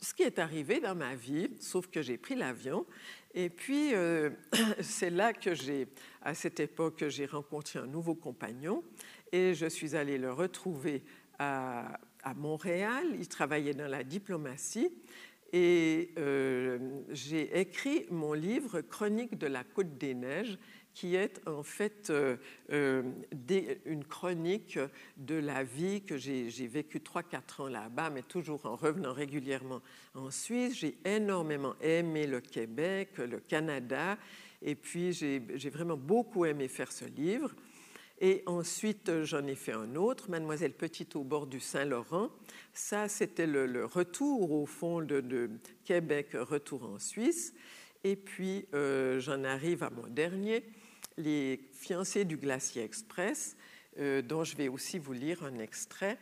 ce qui est arrivé dans ma vie, sauf que j'ai pris l'avion. Et puis euh, c'est là que j'ai, à cette époque, j'ai rencontré un nouveau compagnon et je suis allée le retrouver à, Montréal. Il travaillait dans la diplomatie. Et euh, j'ai écrit mon livre Chronique de la Côte des Neiges, qui est en fait euh, euh, une chronique de la vie que j'ai vécu 3-4 ans là-bas, mais toujours en revenant régulièrement en Suisse. J'ai énormément aimé le Québec, le Canada, et puis j'ai vraiment beaucoup aimé faire ce livre. Et ensuite, j'en ai fait un autre, Mademoiselle Petite au bord du Saint-Laurent. Ça, c'était le, retour, au fond, de, Québec, retour en Suisse. Et puis, euh, j'en arrive à mon dernier, les fiancés du glacier express, euh, dont je vais aussi vous lire un extrait.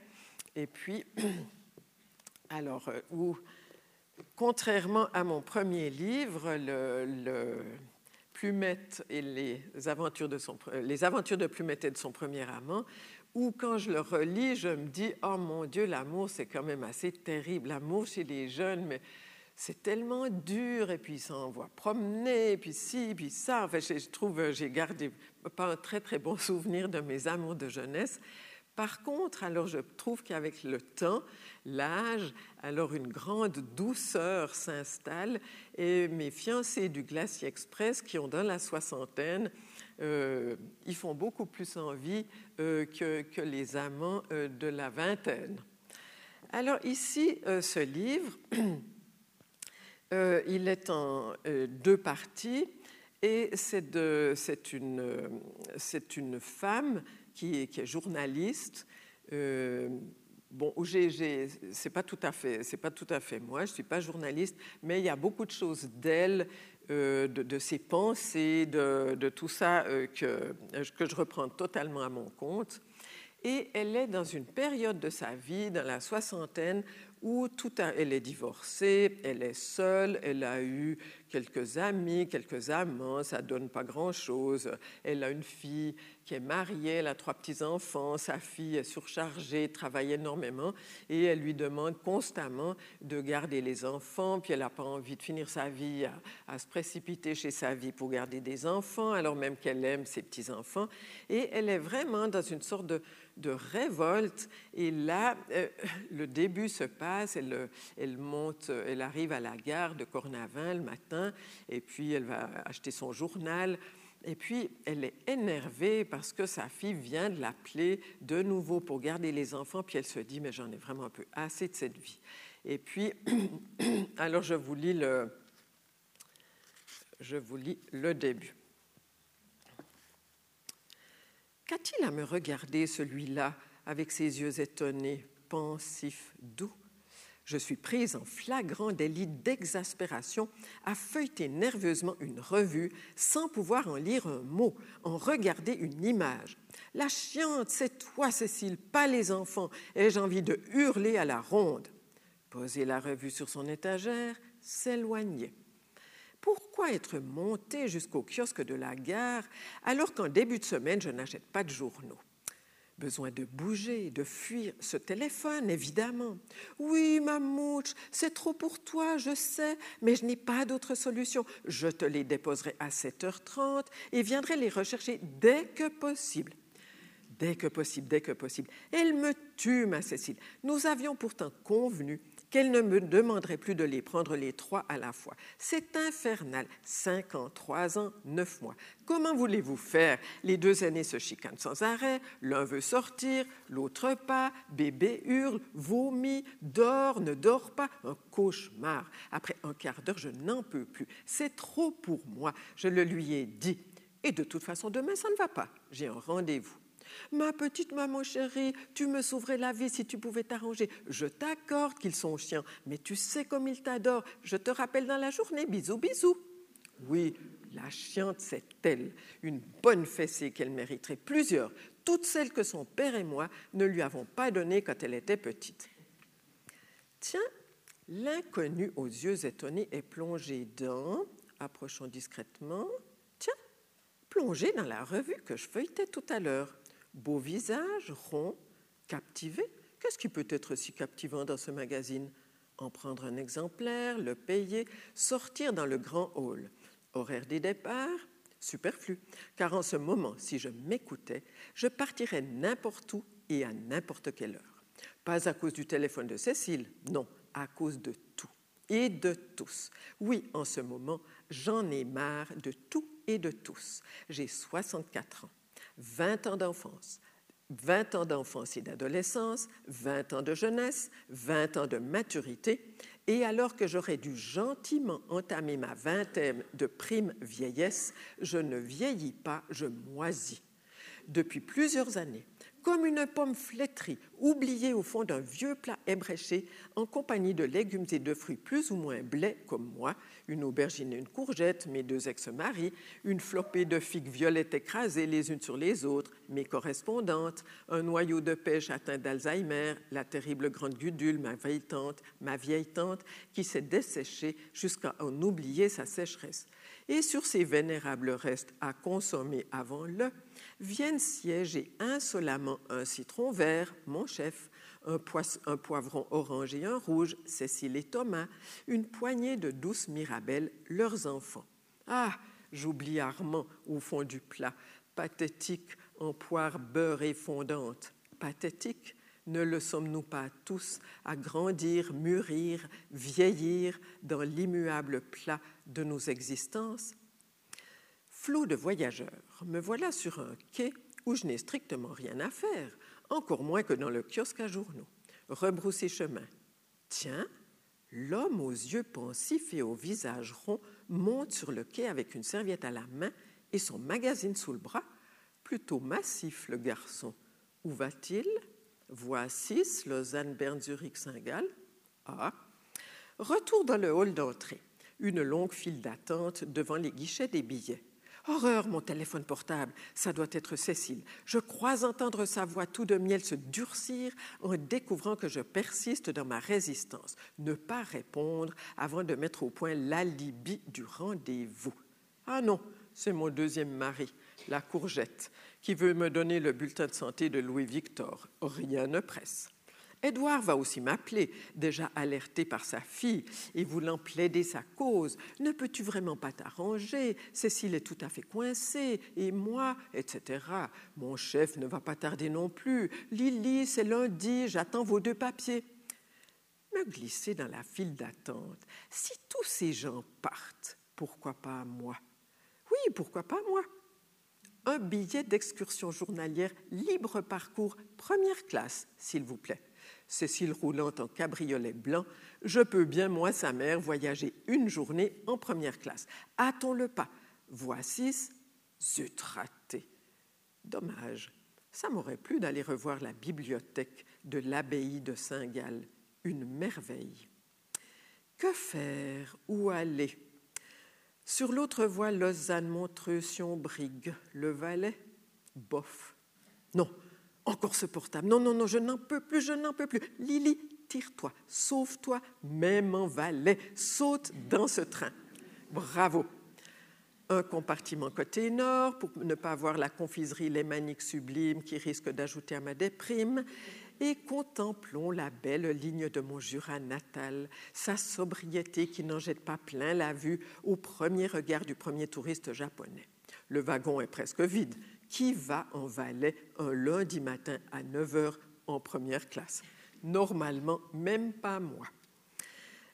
Et puis, alors, euh, où, contrairement à mon premier livre, le, Plumette et les aventures, de son, les aventures de Plumette et de son premier amant, où quand je le relis, je me dis, oh mon Dieu, l'amour, c'est quand même assez terrible. L'amour chez les jeunes, mais c'est tellement dur, et puis il s'envoie promener, puis ci, puis ça. Enfin, je, trouve, j'ai gardé pas un très très bon souvenir de mes amours de jeunesse. Par contre, alors je trouve qu'avec le temps, l'âge, alors une grande douceur s'installe et mes fiancés du Glacier Express qui ont dans la soixantaine, euh, ils font beaucoup plus envie euh, que, que, les amants euh, de la vingtaine. Alors ici, ce livre, Euh, il est en euh, deux parties Et c'est une, femme qui est, journaliste. Euh, bon, c'est pas tout à fait, c'est pas tout à fait moi. Je suis pas journaliste, mais il y a beaucoup de choses d'elle, euh, de, ses pensées, de, tout ça euh, que, que je reprends totalement à mon compte. Et elle est dans une période de sa vie, dans la soixantaine, où tout elle est divorcée, elle est seule, elle a eu quelques amis, quelques amants, ça donne pas grand-chose. Elle a une fille qui est mariée, elle a trois petits-enfants, sa fille est surchargée, travaille énormément et elle lui demande constamment de garder les enfants, puis elle n'a pas envie de finir sa vie à, se précipiter chez sa vie pour garder des enfants, alors même qu'elle aime ses petits-enfants. Et elle est vraiment dans une sorte de, de révolte. Et là, euh, le début se passe, elle, elle, monte, elle arrive à la gare de Cornavin le matin, et puis elle va acheter son journal. Et puis, elle est énervée parce que sa fille vient de l'appeler de nouveau pour garder les enfants. Puis elle se dit, mais j'en ai vraiment un peu assez de cette vie. Et puis, alors je vous lis le, je vous lis le début. Qu'a-t-il à me regarder, celui-là, avec ses yeux étonnés, pensifs, doux? Je suis prise en flagrant délit d'exaspération à feuilleter nerveusement une revue sans pouvoir en lire un mot, en regarder une image. La chiante, c'est toi, Cécile, pas les enfants. Ai-je envie de hurler à la ronde? Poser la revue sur son étagère, s'éloigner. Pourquoi être monté jusqu'au kiosque de la gare alors qu'en début de semaine, je n'achète pas de journaux? Besoin de bouger, de fuir ce téléphone, évidemment. Oui, mamouche, c'est trop pour toi, je sais, mais je n'ai pas d'autre solution. Je te les déposerai à 7h30 et viendrai les rechercher dès que possible. Dès que possible, dès que possible. Elle me tue, ma Cécile. Nous avions pourtant convenu qu'elle ne me demanderait plus de les prendre les trois à la fois. C'est infernal. Cinq ans, trois ans, neuf mois. Comment voulez-vous faire? Les deux aînés se chicanent sans arrêt. L'un veut sortir, l'autre pas. Bébé hurle, vomit, dort, ne dort pas. Un cauchemar. Après un quart d'heure, je n'en peux plus. C'est trop pour moi. Je le lui ai dit. Et de toute façon, demain, ça ne va pas. J'ai un rendez-vous. Ma petite maman chérie, tu me sauverais la vie si tu pouvais t'arranger. Je t'accorde qu'ils sont chiens, mais tu sais comme ils t'adorent. Je te rappelle dans la journée. Bisous, bisous. Oui, la chiante, c'est elle. Une bonne fessée qu'elle mériterait. Plusieurs, toutes celles que son père et moi ne lui avons pas données quand elle était petite. Tiens, l'inconnu aux yeux étonnés est plongé dans, approchons discrètement, tiens, plongé dans la revue que je feuilletais tout à l'heure. Beau visage, rond, captivé. Qu'est-ce qui peut être si captivant dans ce magazine? En prendre un exemplaire, le payer, sortir dans le grand hall. Horaire des départs Superflu, car en ce moment, si je m'écoutais, je partirais n'importe où et à n'importe quelle heure. Pas à cause du téléphone de Cécile, non, à cause de tout et de tous. Oui, en ce moment, j'en ai marre de tout et de tous. J'ai 64 ans. 20 ans d'enfance, 20 ans d'enfance et d'adolescence, 20 ans de jeunesse, 20 ans de maturité, et alors que j'aurais dû gentiment entamer ma vingtaine de prime vieillesse, je ne vieillis pas, je moisis. Depuis plusieurs années, comme une pomme flétrie, oubliée au fond d'un vieux plat ébréché, en compagnie de légumes et de fruits plus ou moins blés comme moi, une aubergine et une courgette, mes deux ex-maris, une flopée de figues violettes écrasées les unes sur les autres, mes correspondantes, un noyau de pêche atteint d'Alzheimer, la terrible grande Gudule, ma vieille tante, ma vieille tante, qui s'est desséchée jusqu'à en oublier sa sécheresse. Et sur ces vénérables restes à consommer avant le, viennent siéger insolemment un citron vert, mon chef, un, poivron orange et un rouge, Cécile et Thomas, une poignée de douces mirabelles, leurs enfants. Ah, j'oublie Armand au fond du plat, pathétique en poire beurrée fondante. Pathétique, ne le sommes-nous pas tous à grandir, mûrir, vieillir dans l'immuable plat de nos existences? Flot de voyageurs, me voilà sur un quai où je n'ai strictement rien à faire, encore moins que dans le kiosque à journaux. Rebrousser chemin. Tiens, L'homme aux yeux pensifs et au visage rond monte sur le quai avec une serviette à la main et son magazine sous le bras. Plutôt massif, le garçon. Où va-t-il? Voie 6, Lausanne, Berne, Zurich, Saint-Gall. Ah Retour dans le hall d'entrée. Une longue file d'attente devant les guichets des billets. Horreur, mon téléphone portable, ça doit être Cécile. Je crois entendre sa voix tout de miel se durcir en découvrant que je persiste dans ma résistance. Ne pas répondre avant de mettre au point l'alibi du rendez-vous. Ah non, c'est mon deuxième mari, la courgette, qui veut me donner le bulletin de santé de Louis-Victor. Rien ne presse. Édouard va aussi m'appeler, déjà alerté par sa fille et voulant plaider sa cause. Ne peux-tu vraiment pas t'arranger? Cécile est tout à fait coincée, et moi, etc. Mon chef ne va pas tarder non plus. Lily, c'est lundi, j'attends vos deux papiers. Me glisser dans la file d'attente. Si tous ces gens partent, pourquoi pas moi? Oui, pourquoi pas moi? Un billet d'excursion journalière libre parcours première classe, s'il vous plaît. Cécile roulant en cabriolet blanc, je peux bien, moi, sa mère, voyager une journée en première classe. Hâtons-le pas. Voici, zut raté. Dommage, ça m'aurait plu d'aller revoir la bibliothèque de l'abbaye de Saint-Gall. Une merveille. Que faire? Où aller? Sur l'autre voie, Lausanne, Montreux, Sion, Brigue, le Valais Bof. Non, encore ce portable. Non, non, non, je n'en peux plus, je n'en peux plus. Lily, tire-toi, sauve-toi, même en valet, saute dans ce train. Bravo. Un compartiment côté nord pour ne pas voir la confiserie lémanique sublime qui risque d'ajouter à ma déprime. Et contemplons la belle ligne de mon Jura natal, sa sobriété qui n'en jette pas plein la vue au premier regard du premier touriste japonais. Le wagon est presque vide qui va en Valais un lundi matin à 9 h en première classe? Normalement, même pas moi.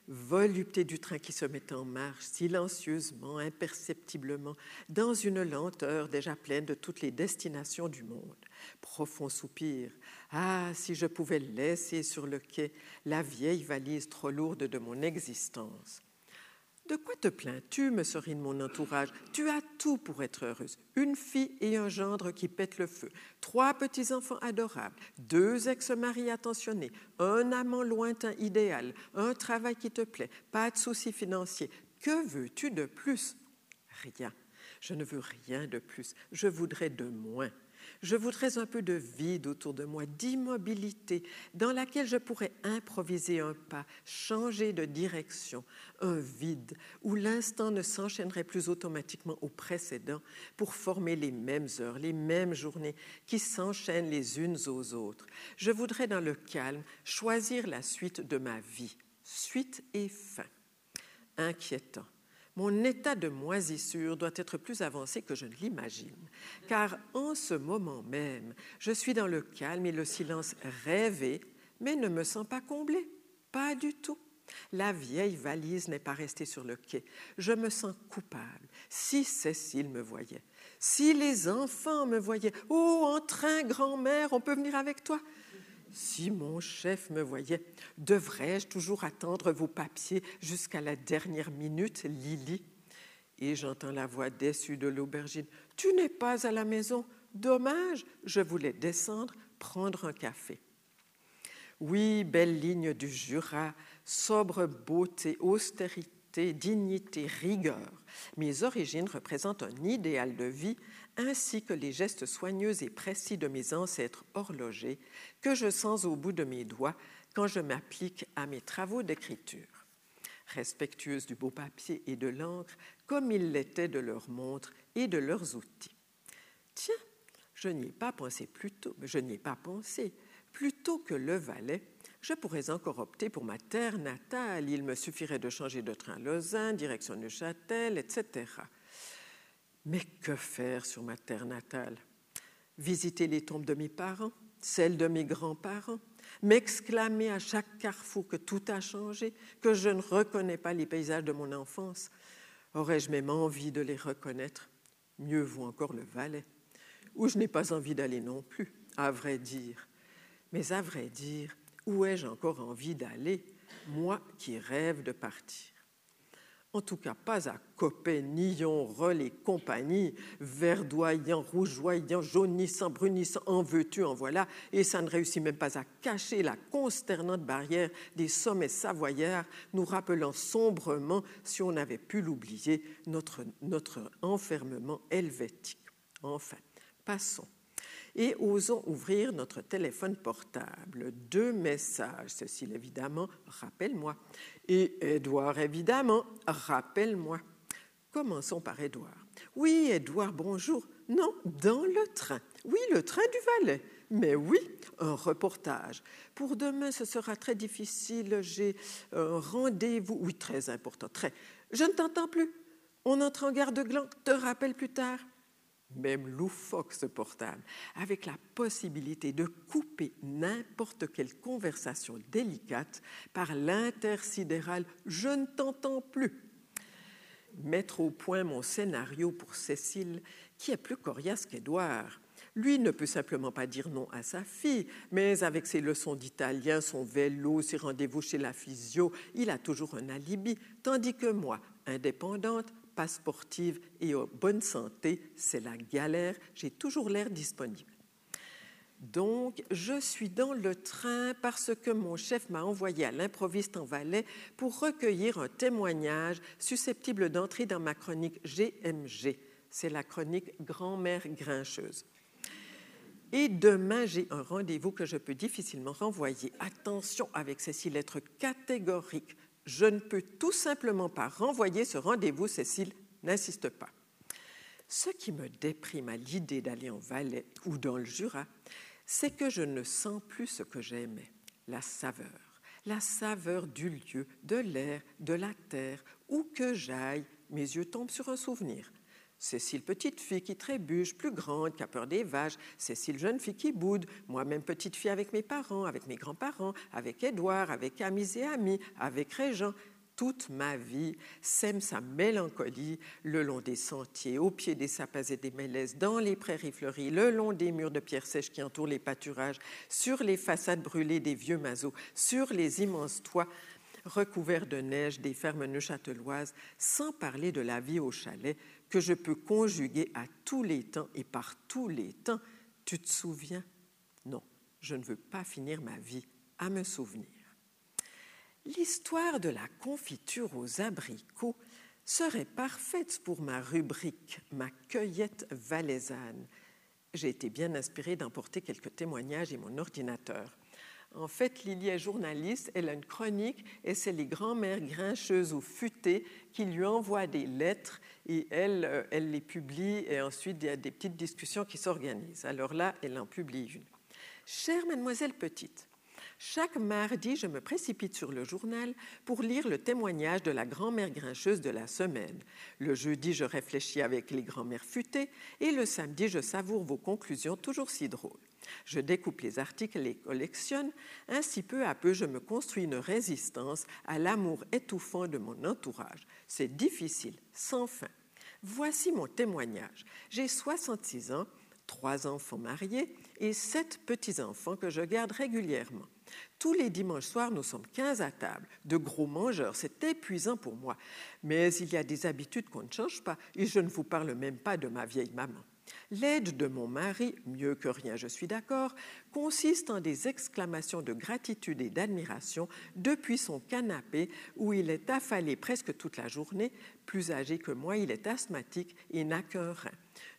Volupté du train qui se met en marche, silencieusement, imperceptiblement, dans une lenteur déjà pleine de toutes les destinations du monde. Profond soupir. Ah, si je pouvais laisser sur le quai la vieille valise trop lourde de mon existence. De quoi te plains-tu, me serine mon entourage? Tu as tout pour être heureuse. Une fille et un gendre qui pètent le feu, trois petits-enfants adorables, deux ex-maris attentionnés, un amant lointain idéal, un travail qui te plaît, pas de soucis financiers. Que veux-tu de plus? Rien. Je ne veux rien de plus. Je voudrais de moins. Je voudrais un peu de vide autour de moi, d'immobilité, dans laquelle je pourrais improviser un pas, changer de direction, un vide où l'instant ne s'enchaînerait plus automatiquement au précédent pour former les mêmes heures, les mêmes journées qui s'enchaînent les unes aux autres. Je voudrais dans le calme choisir la suite de ma vie, suite et fin. Inquiétant mon état de moisissure doit être plus avancé que je ne l'imagine, car en ce moment même, je suis dans le calme et le silence rêvé, mais ne me sens pas comblé, pas du tout. La vieille valise n'est pas restée sur le quai. Je me sens coupable. Si Cécile me voyait, si les enfants me voyaient, oh, en train, grand-mère, on peut venir avec toi si mon chef me voyait, devrais-je toujours attendre vos papiers jusqu'à la dernière minute, Lily? Et j'entends la voix déçue de l'aubergine. Tu n'es pas à la maison. Dommage, je voulais descendre, prendre un café. Oui, belle ligne du Jura, sobre beauté, austérité, dignité, rigueur. Mes origines représentent un idéal de vie ainsi que les gestes soigneux et précis de mes ancêtres horlogers que je sens au bout de mes doigts quand je m'applique à mes travaux d'écriture. Respectueuse du beau papier et de l'encre, comme ils l'étaient de leurs montres et de leurs outils. Tiens, je n'y ai pas pensé plus tôt, je n'y ai pas pensé. Plutôt que le Valais, je pourrais encore opter pour ma terre natale. Il me suffirait de changer de train Lausanne, direction Neuchâtel, etc. Mais que faire sur ma terre natale? Visiter les tombes de mes parents, celles de mes grands-parents, m'exclamer à chaque carrefour que tout a changé, que je ne reconnais pas les paysages de mon enfance. Aurais-je même envie de les reconnaître? Mieux vaut encore le Valais, où je n'ai pas envie d'aller non plus, à vrai dire. Mais à vrai dire, où ai-je encore envie d'aller moi qui rêve de partir? En tout cas, pas à Copé, Nillon, Roll et compagnie, verdoyant, rougeoyant, jaunissant, brunissant, en veux-tu, en voilà, et ça ne réussit même pas à cacher la consternante barrière des sommets savoyards, nous rappelant sombrement, si on avait pu l'oublier, notre, notre enfermement helvétique. Enfin, passons et osons ouvrir notre téléphone portable. Deux messages, Cécile évidemment, rappelle-moi, et Édouard évidemment, rappelle-moi. Commençons par Édouard. Oui, Édouard, bonjour. Non, dans le train. Oui, le train du Valais. Mais oui, un reportage. Pour demain, ce sera très difficile. J'ai un rendez-vous. Oui, très important, très. Je ne t'entends plus. On entre en garde de Gland. Te rappelle plus tard même loufoque ce portable, avec la possibilité de couper n'importe quelle conversation délicate par l'intersidéral Je ne t'entends plus. Mettre au point mon scénario pour Cécile, qui est plus coriace qu'Édouard. Lui ne peut simplement pas dire non à sa fille, mais avec ses leçons d'italien, son vélo, ses rendez-vous chez la physio, il a toujours un alibi, tandis que moi, indépendante, pas sportive et en bonne santé, c'est la galère, j'ai toujours l'air disponible. Donc, je suis dans le train parce que mon chef m'a envoyé à l'improviste en Valais pour recueillir un témoignage susceptible d'entrer dans ma chronique GMG. C'est la chronique Grand-mère grincheuse. Et demain, j'ai un rendez-vous que je peux difficilement renvoyer. Attention avec ces lettres catégoriques je ne peux tout simplement pas renvoyer ce rendez-vous, Cécile, n'insiste pas. Ce qui me déprime à l'idée d'aller en Valais ou dans le Jura, c'est que je ne sens plus ce que j'aimais, la saveur, la saveur du lieu, de l'air, de la terre, où que j'aille, mes yeux tombent sur un souvenir, Cécile, petite fille qui trébuche, plus grande, qui a peur des vaches. Cécile, jeune fille qui boude. Moi-même, petite fille avec mes parents, avec mes grands-parents, avec Édouard, avec amis et amis, avec Régent. Toute ma vie sème sa mélancolie le long des sentiers, au pied des sapins et des mélèzes, dans les prairies fleuries, le long des murs de pierre sèche qui entourent les pâturages, sur les façades brûlées des vieux mazots, sur les immenses toits recouverts de neige des fermes neuchâteloises, sans parler de la vie au chalet, que je peux conjuguer à tous les temps et par tous les temps. Tu te souviens? Non, je ne veux pas finir ma vie à me souvenir. L'histoire de la confiture aux abricots serait parfaite pour ma rubrique, ma cueillette valaisanne. J'ai été bien inspirée d'emporter quelques témoignages et mon ordinateur. En fait, Lily est journaliste, elle a une chronique et c'est les grands-mères grincheuses ou futées qui lui envoient des lettres et elle, euh, elle les publie et ensuite il y a des petites discussions qui s'organisent. Alors là, elle en publie une. Chère mademoiselle Petite, chaque mardi, je me précipite sur le journal pour lire le témoignage de la grand-mère grincheuse de la semaine. Le jeudi, je réfléchis avec les grands-mères futées et le samedi, je savoure vos conclusions toujours si drôles. Je découpe les articles et les collectionne. Ainsi, peu à peu, je me construis une résistance à l'amour étouffant de mon entourage. C'est difficile, sans fin. Voici mon témoignage. J'ai 66 ans, trois enfants mariés et sept petits-enfants que je garde régulièrement. Tous les dimanches soirs, nous sommes 15 à table, de gros mangeurs, c'est épuisant pour moi. Mais il y a des habitudes qu'on ne change pas, et je ne vous parle même pas de ma vieille maman. L'aide de mon mari, mieux que rien, je suis d'accord, consiste en des exclamations de gratitude et d'admiration depuis son canapé où il est affalé presque toute la journée. Plus âgé que moi, il est asthmatique et n'a qu'un rein.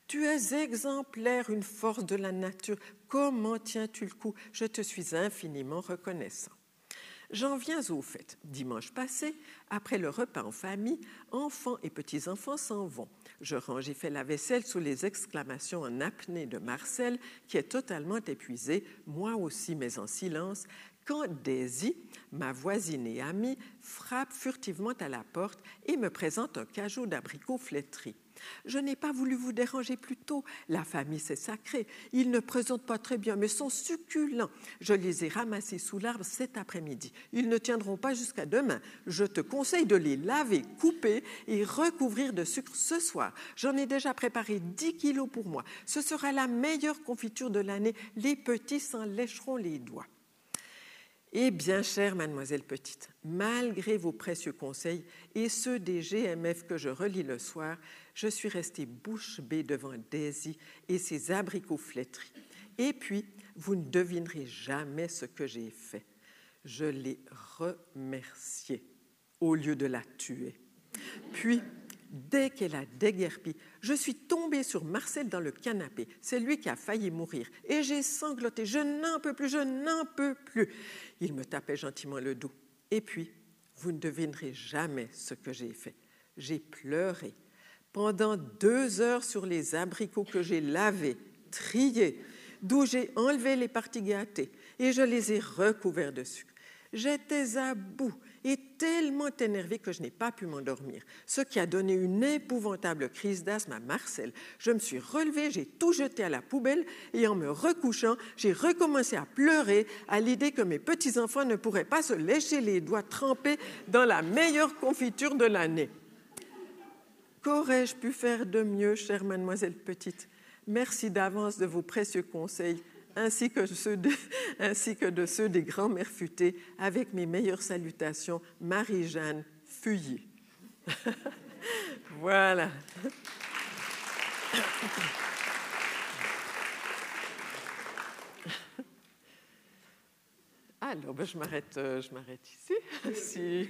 Tu es exemplaire, une force de la nature. Comment tiens-tu le coup? Je te suis infiniment reconnaissant. J'en viens au fait. Dimanche passé, après le repas en famille, enfants et petits-enfants s'en vont. Je range et fais la vaisselle sous les exclamations en apnée de Marcel, qui est totalement épuisé, moi aussi, mais en silence, quand Daisy, ma voisine et amie, frappe furtivement à la porte et me présente un cajou d'abricots flétris. Je n'ai pas voulu vous déranger plus tôt. La famille, c'est sacré. Ils ne présentent pas très bien, mais sont succulents. Je les ai ramassés sous l'arbre cet après-midi. Ils ne tiendront pas jusqu'à demain. Je te conseille de les laver, couper et recouvrir de sucre ce soir. J'en ai déjà préparé 10 kilos pour moi. Ce sera la meilleure confiture de l'année. Les petits s'en lécheront les doigts. Eh bien, chère mademoiselle Petite, malgré vos précieux conseils et ceux des GMF que je relis le soir, je suis restée bouche bée devant Daisy et ses abricots flétris. Et puis, vous ne devinerez jamais ce que j'ai fait. Je l'ai remerciée au lieu de la tuer. Puis, dès qu'elle a déguerpi, je suis tombée sur Marcel dans le canapé. C'est lui qui a failli mourir. Et j'ai sangloté. Je n'en peux plus, je n'en peux plus. Il me tapait gentiment le dos. Et puis, vous ne devinerez jamais ce que j'ai fait. J'ai pleuré pendant deux heures sur les abricots que j'ai lavés, triés, d'où j'ai enlevé les parties gâtées et je les ai recouverts de sucre. J'étais à bout et tellement énervée que je n'ai pas pu m'endormir, ce qui a donné une épouvantable crise d'asthme à Marcel. Je me suis relevée, j'ai tout jeté à la poubelle et en me recouchant, j'ai recommencé à pleurer à l'idée que mes petits-enfants ne pourraient pas se lécher les doigts trempés dans la meilleure confiture de l'année. Qu'aurais-je pu faire de mieux, chère mademoiselle Petite? Merci d'avance de vos précieux conseils ainsi que, ceux de, ainsi que de ceux des grands-mères futées, avec mes meilleures salutations, Marie-Jeanne Fuyy. voilà. Alors, ben, je m'arrête, euh, je m'arrête ici.